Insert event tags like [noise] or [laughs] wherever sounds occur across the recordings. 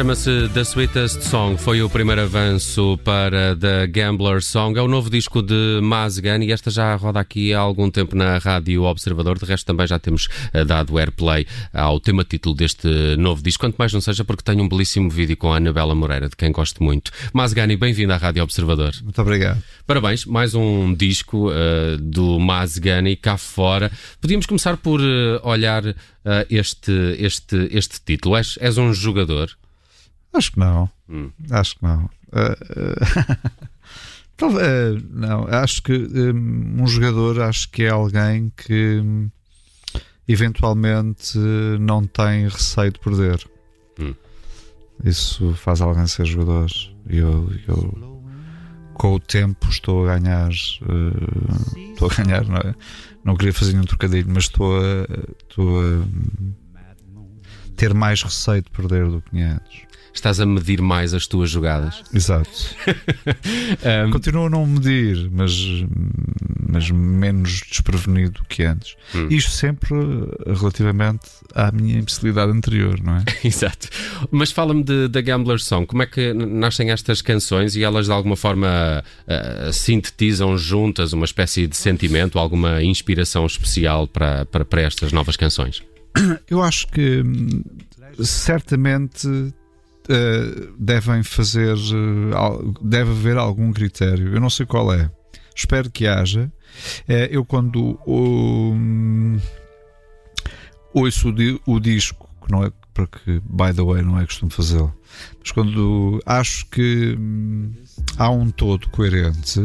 Chama-se The Sweetest Song, foi o primeiro avanço para The Gambler Song. É o novo disco de Mazgan e esta já roda aqui há algum tempo na Rádio Observador. De resto, também já temos eh, dado airplay ao tema título deste novo disco, quanto mais não seja porque tem um belíssimo vídeo com a Anabela Moreira, de quem gosto muito. Mazgani, bem-vindo à Rádio Observador. Muito obrigado. Parabéns, mais um disco eh, do Mazgani cá fora. Podíamos começar por eh, olhar eh, este, este, este título. És, és um jogador. Acho que não. Hum. Acho que não. [laughs] Talvez, ah, não, acho que hum, um jogador acho que é alguém que hum, eventualmente não tem receio de perder. Hum. Isso faz alguém ser jogador. Eu, eu com o tempo estou a ganhar. ah, estou a ganhar, não, é? não queria fazer nenhum trocadilho, mas estou a, estou a hum, ter mais receio de perder do que antes. Estás a medir mais as tuas jogadas. Exato. [laughs] Um, Continuo a não medir, mas, mas menos desprevenido que antes. Hum. Isto sempre relativamente à minha imbecilidade anterior, não é? [laughs] Exato. Mas fala-me da Gambler Song. Como é que nascem estas canções e elas de alguma forma ah, sintetizam juntas uma espécie de sentimento, alguma inspiração especial para, para, para estas novas canções? Eu acho que hum, certamente devem fazer, eh, deve haver algum critério. Eu não sei qual é. espero que haja. Eh, eu, quando hum, ouço o, di- o disco, que não é porque, by the way, não é costume fazê-lo, mas quando acho que hum, há um todo coerente,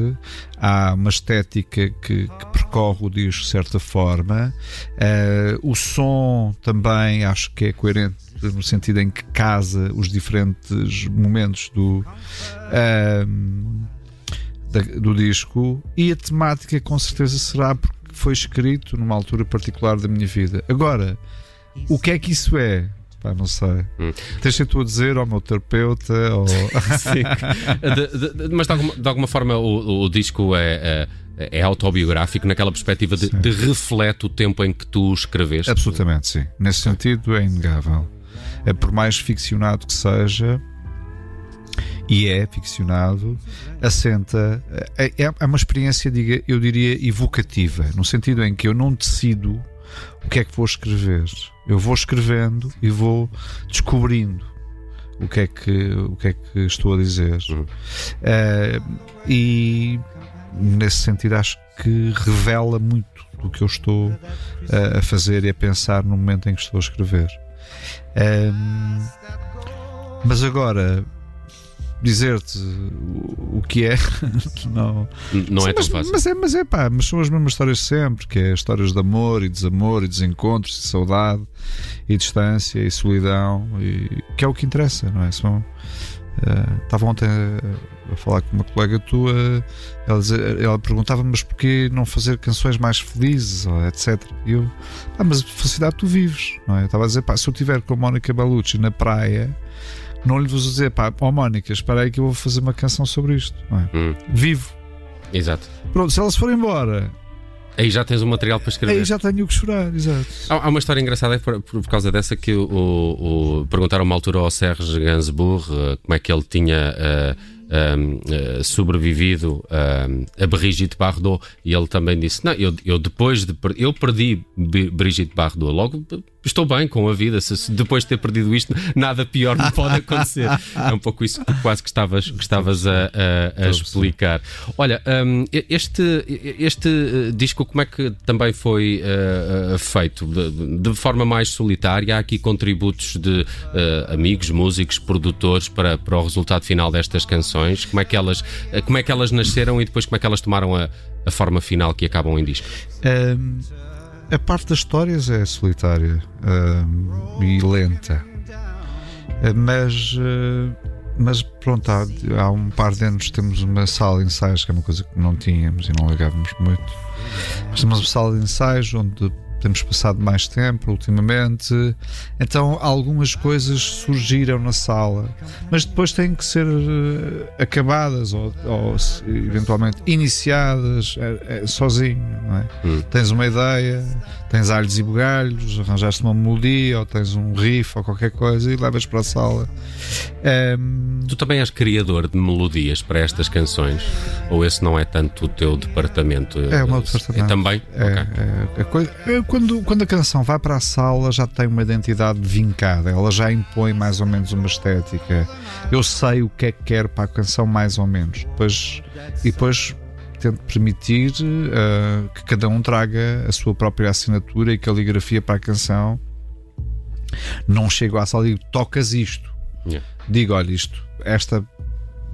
há uma estética que, que percorre o disco de certa forma, eh, o som também acho que é coerente no sentido em que casa os diferentes momentos do, da- do disco e a temática com certeza será porque foi escrito numa altura particular da minha vida. Agora, o que é que isso é? Pá, não sei. Hum. Deixa tu a dizer ao meu terapeuta ou. [laughs] [laughs] De- de- de- mas de alguma, de alguma forma o, o disco é, é, é autobiográfico naquela perspectiva de reflete o tempo em que tu escreveste. Absolutamente, sim. Nesse sentido é inegável. É por mais ficcionado que seja, e é ficcionado, assenta. É, é- é uma experiência, diga, eu diria, evocativa, no sentido em que eu não decido o que é que vou escrever. Eu vou escrevendo e vou descobrindo o que é que, o que, é que estou a dizer. Eh, e nesse sentido acho que revela muito do que eu estou a- a fazer e a pensar no momento em que estou a escrever. Ehm, mas agora dizer-te o, o que é [laughs] não Não Sim, é tão mas, fácil. mas é mas é pá mas são as mesmas histórias de sempre que é histórias de amor e desamor e desencontros e saudade e distância e solidão e que é o que interessa não é são eh, estava ontem a, a falar com uma colega tua ela, ela perguntava mas porquê não fazer canções mais felizes ou etc e eu ah mas a felicidade tu vives não é Eu estava a dizer pá se eu estiver com a Mónica Bellucci na praia não lhe vou dizer pá ó Mónica espera aí que eu vou fazer uma canção sobre isto não é? Hum, vivo exato. Pronto, se ela se for embora, Aí já tens o material para escrever. aí já tenho o que chorar, exato. Há, há uma história engraçada por, por- por causa dessa que o, o- perguntaram uma altura ao Serge Gainsbourg eh, como é que ele tinha um, eh, sobrevivido um, a Brigitte Bardot e ele também disse: Não, eu, eu depois de eu perdi Brigitte Bardot, logo estou bem com a vida. Se, se depois de ter perdido isto, nada pior me pode acontecer. é um pouco isso que tu quase que estavas, que estavas a, a- a explicar. Olha, um, este, este eh, disco, como é que também foi eh, feito? De, de forma mais solitária? Há aqui contributos de eh, amigos, músicos, produtores para, para o resultado final destas canções? Como é que elas, como é que elas nasceram e depois como é que elas tomaram a, a forma final que acabam em disco? Ahm, a parte das histórias é solitária ahm, e lenta. Ah, Mas, ah, mas pronto, há, há um par de anos temos uma sala de ensaios, que é uma coisa que não tínhamos e não ligávamos muito. Mas temos uma sala de ensaios onde temos passado mais tempo ultimamente. Então algumas coisas surgiram na sala, mas depois têm que ser eh, acabadas ou, ou eventualmente iniciadas eh, eh, sozinho. É? Hum. Tens uma ideia, tens alhos e bugalhos, arranjaste uma melodia ou tens um riff ou qualquer coisa e levas para a sala. Ehm, Tu também és criador de melodias para estas canções? Ou esse não é tanto o teu departamento? É o meu departamento. É também? É, Ok. é, coi- é, quando, quando a canção vai para a sala já tem uma identidade vincada, ela já impõe mais ou menos uma estética. Eu sei o que é que quero para a canção, mais ou menos. Depois, e depois tento permitir ah, que cada um traga a sua própria assinatura e caligrafia para a canção. Não chego à sala e digo, tocas isto. Yeah. Digo, olha, isto, esta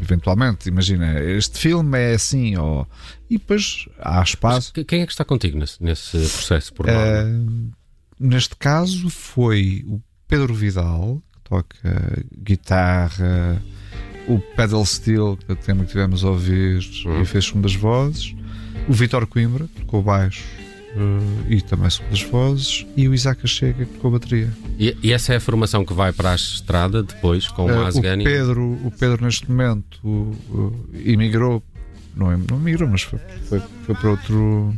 eventualmente, imagina, este filme é assim, ou... e depois há espaço. Mas Quem é que está contigo nesse, nesse processo por? Uh, neste caso foi o Pedro Vidal, que toca guitarra, o pedal steel, que é tema que tivemos a ouvir Uhum. e fez uma das vozes, o Vitor Coimbra, que tocou baixo uh, e também uma das vozes, e o Isaac Chega, que tocou bateria. E, e essa é a formação que vai para a estrada depois com o Uh, o, Mazgani? Pedro, o Pedro, neste momento, uh, emigrou, não, não emigrou, mas foi, foi, foi para outro.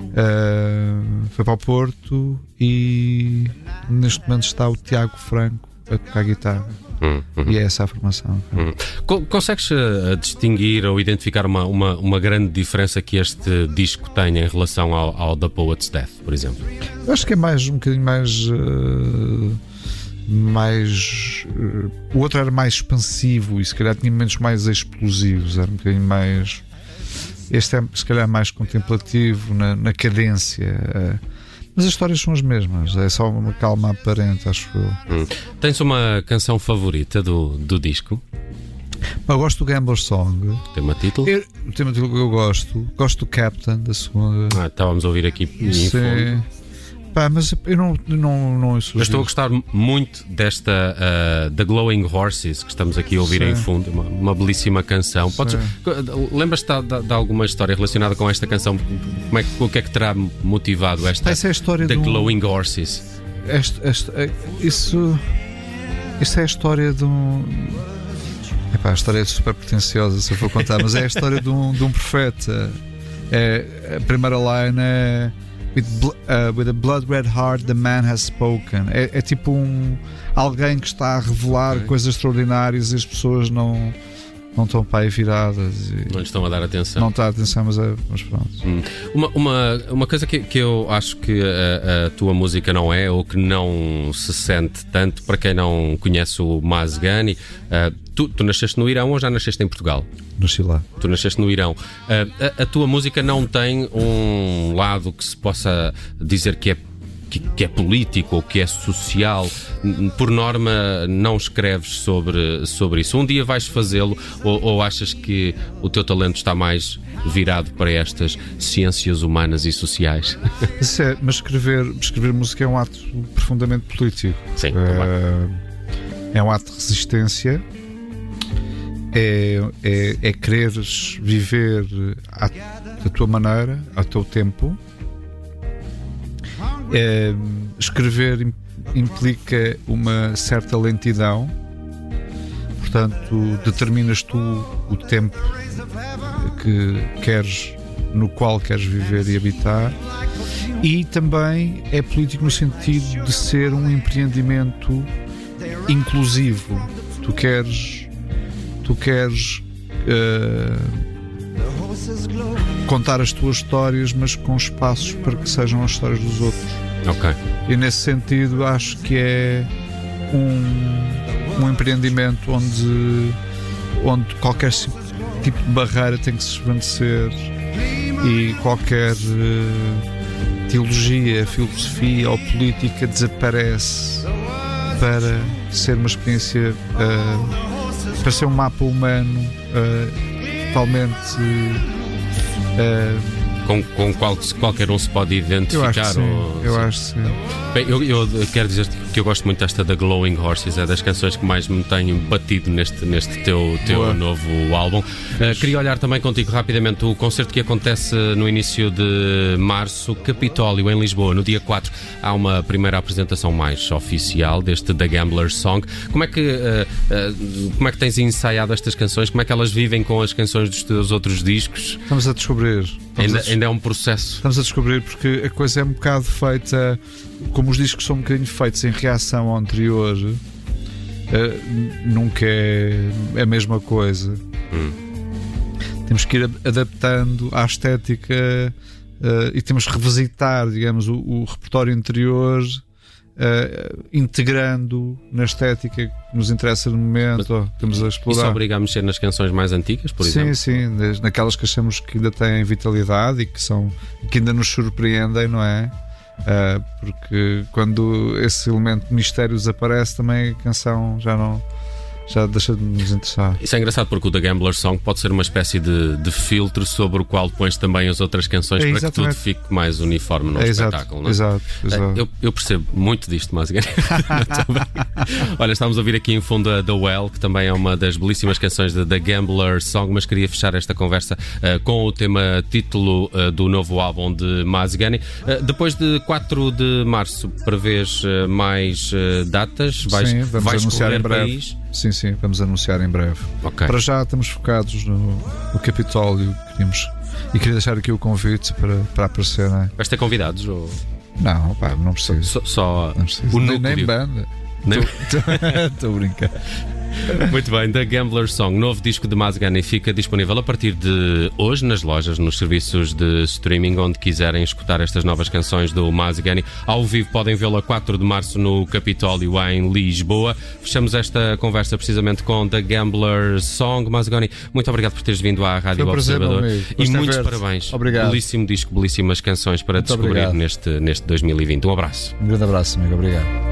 uh, foi para o Porto e neste momento está o Tiago Franco a tocar guitarra. Hum, hum. E é essa a formação. Co- Consegues eh, distinguir ou identificar uma, uma, uma grande diferença que este disco tem em relação ao, ao The Poet's Death, por exemplo? Eu acho que é mais um bocadinho mais. uh, mais. uh, o outro era mais expansivo e se calhar tinha momentos mais explosivos, era um bocadinho mais. Este é, se calhar, mais contemplativo na, na cadência. eh, mas as histórias são as mesmas, é só uma calma aparente, acho eu. Hum. Tens uma canção favorita do, do disco? Eu gosto do Gambler Song. Tema título? Eu, tema título que eu gosto, gosto do Captain, da segunda. Ah, estávamos a ouvir aqui. Sim. Pá, mas eu não, não, não Eu estou a gostar muito desta uh, The Glowing Horses que estamos aqui a ouvir Sim. em fundo, uma, uma belíssima canção. Podes- Lembras-te de, de- alguma história relacionada com esta canção? Como é, que- o que é que terá motivado esta Essa é a história um- Glowing Horses? Este, este, eh, isso, isso é a história de um. Epá, a história é super pretenciosa se eu for contar, mas é a história de um, de um profeta. É, a primeira line é. With, uh, with a blood red heart, the man has spoken. É, é tipo um. Alguém que está a revelar Ok. coisas extraordinárias e as pessoas não, não estão para aí viradas. E Não lhe estão a dar atenção. não está a atenção, mas, é, mas pronto. Hum. Uma, uma, uma coisa que, que eu acho que a, a tua música não é, ou que não se sente tanto, para quem não conhece o Mazgani, ah, tu, tu nasceste no Irão ou já nasceste em Portugal? Nasci lá. Tu nasceste no Irão. Ah, a, a tua música não tem um lado que se possa dizer que é que, que é político ou que é social, por norma não escreves sobre, sobre isso. Um dia vais fazê-lo ou, ou achas que o teu talento está mais virado para estas ciências humanas e sociais? [laughs] Mas, é- mas escrever, escrever música é um ato profundamente político. Sim. É, é um ato de resistência. É, é, é quereres viver à, tua maneira, ao teu tempo. É, escrever im- implica uma certa lentidão. Portanto, determinas tu o tempo que queres, no qual queres viver e habitar. E também é político no sentido de ser um empreendimento inclusivo. Tu queres, tu queres eh, contar as tuas histórias, mas com espaços para que sejam as histórias dos outros. ok. E nesse sentido acho que é um, um empreendimento onde, onde qualquer tipo de barreira tem que se esvanecer e qualquer eh, teologia, filosofia ou política desaparece para ser uma experiência, eh, para ser um mapa humano eh, totalmente. eh, Com, com o qual qualquer um se pode eu acho que identificar. sim. ou- Eu acho que sim. Bem, eu, eu quero dizer que eu gosto muito desta da Glowing Horses, é das canções que mais me têm batido neste, neste teu, teu Boa. novo álbum. Uh, queria olhar também contigo rapidamente o concerto que acontece no início de março, Capitólio, em Lisboa, no dia 4. Há uma primeira apresentação mais oficial deste The Gambler Song. Como é que, uh, uh, como é que tens ensaiado estas canções? Como é que elas vivem com as canções dos teus outros discos? Estamos a descobrir. Estamos a Ainda, des- ainda é um processo. Estamos a descobrir porque a coisa é um bocado feita, como os discos são um bocadinho feitos em reação ao anterior, n- nunca é a mesma coisa. Temos que ir adaptando à estética eh, e temos que revisitar, digamos, o, o repertório anterior. eh, integrando na estética que nos interessa no momento, ou que estamos a Isso explorar. obriga a mexer nas canções mais antigas, por sim, exemplo? sim, das- naquelas que achamos que ainda têm vitalidade e que, são, que ainda nos surpreendem, não é? Ah, porque quando esse elemento de mistério desaparece, também a canção já não já deixa de nos interessar. Isso é engraçado porque o The Gambler Song pode ser uma espécie de, de filtro sobre o qual pões também as outras canções É, para que tudo fique mais uniforme no É, exato, espetáculo. não é? exato, exato. Eu, eu percebo muito disto, mas [laughs] Olha, estamos a ouvir aqui em fundo a The Well, que também é uma das belíssimas canções The Gambler Song, mas queria fechar esta conversa eh, com o tema título eh, do novo álbum de Mazgani. Eh, depois de 4 de março, prevês mais datas? Vais, sim, vamos vais anunciar em breve. país? Sim, sim, vamos anunciar em breve. Ok. Para já estamos focados no, no Capitólio. Queríamos, e queria deixar aqui o convite para, para aparecer. Não, é? Vais ter convidados? Ou... não, pá, não preciso. Só, só Não preciso. o nem, núcleo? nem banda. Estou a brincar. Muito bem, The Gambler Song, novo disco de Mazgani, fica disponível a partir de hoje nas lojas, nos serviços de streaming, onde quiserem escutar estas novas canções do Mazgani. Ao vivo podem vê-lo a 4 de março no Capitólio, em Lisboa. Fechamos esta conversa precisamente com The Gambler Song. Mazgani, muito obrigado por teres vindo à Rádio um Observador. E de muitos parabéns. Obrigado. Belíssimo disco, belíssimas canções para Muito descobrir obrigado. neste, neste 2020. Um abraço. Um grande abraço, amigo. Obrigado.